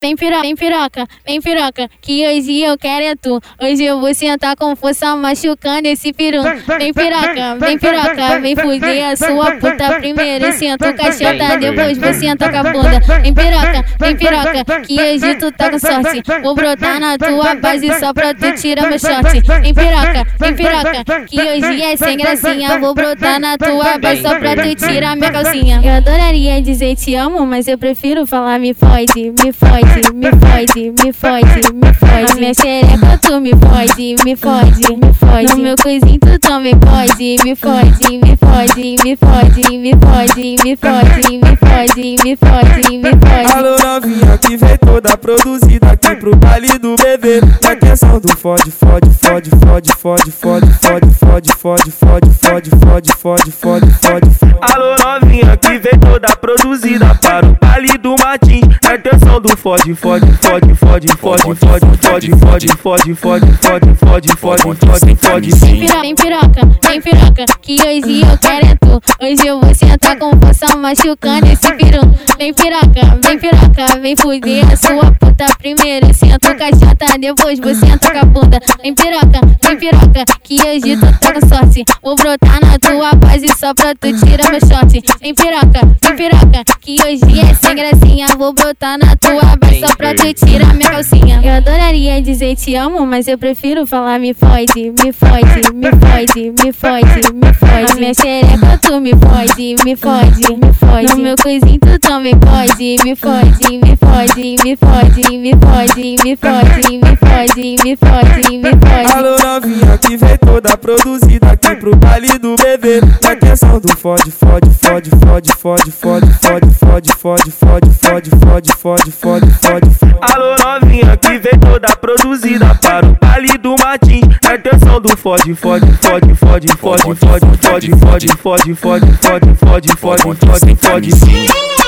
Vem piroca, vem piroca, vem piroca, que hoje eu quero é tu. Hoje eu vou sentar com força machucando esse peru. Vem piroca, vem piroca, vem fuder a sua puta primeiro. Senta o cacheta, depois você senta com a bunda. Vem piroca, vem piroca, que hoje tu tá com sorte. Vou brotar na tua base só pra tu tirar meu short. Vem piroca, vem piroca, que hoje é sem gracinha. Vou brotar na tua base só pra tu tirar minha calcinha. Eu adoraria dizer te amo, mas eu prefiro falar me fode, me fode fode, me fode, me fode, me fode. A minha xereca tu me fode, me fode, me fode. No meu coisinho tu também pode, me fode, me fode, me fode, me fode, me fode, me fode, me fode, me fode. Alô novinha que vem toda produzida aqui pro baile do bebê. Na questão do fode, fode, fode, fode, fode, fode, fode, fode, fode, fode, fode, fode, fode, fode, fode. Alô novinha que vem toda produzida para Do fode fode, fode, fode, fode, fode, fode, fode, fode, fode, fode, fode, fode, fode, fode, fode, sim. Vem piroca, vem piroca, que hoje eu quero é tu. Hoje eu vou sentar com força machucando esse piru. Vem piroca, vem piroca, vem fuder a sua puta primeiro. Senta o cachota, depois você senta com a bunda. Vem piroca, vem piroca, que hoje tu tá com sorte. Vou brotar na tua base só pra tu tirar meu shot. Vem piroca, piroca, que hoje é sem gracinha. Vou brotar na tua base só pra tu tirar minha calcinha. Eu adoraria dizer te amo, mas eu prefiro falar me fode, me fode, me fode, me fode, me fode. A minha xereca tu me fode, me fode, me fode. No meu coisinho tu também pode, me fode, me fode, me fode, me fode, me fode, me fode, me fode, me fode. Alô novinha que vem toda produzida aqui pro baile do bebê. Na questão do fode, fode, fode, fode, fode, fode, fode, fode, fode, fode, fode, fode, fode, fode, fode fode, Alô novinha que vem toda produzida para o baile do Martins. Na atenção do fode, fode, fode, fode, fode, fode, fode, fode, fode, fode, fode, fode, fode, fode, fode,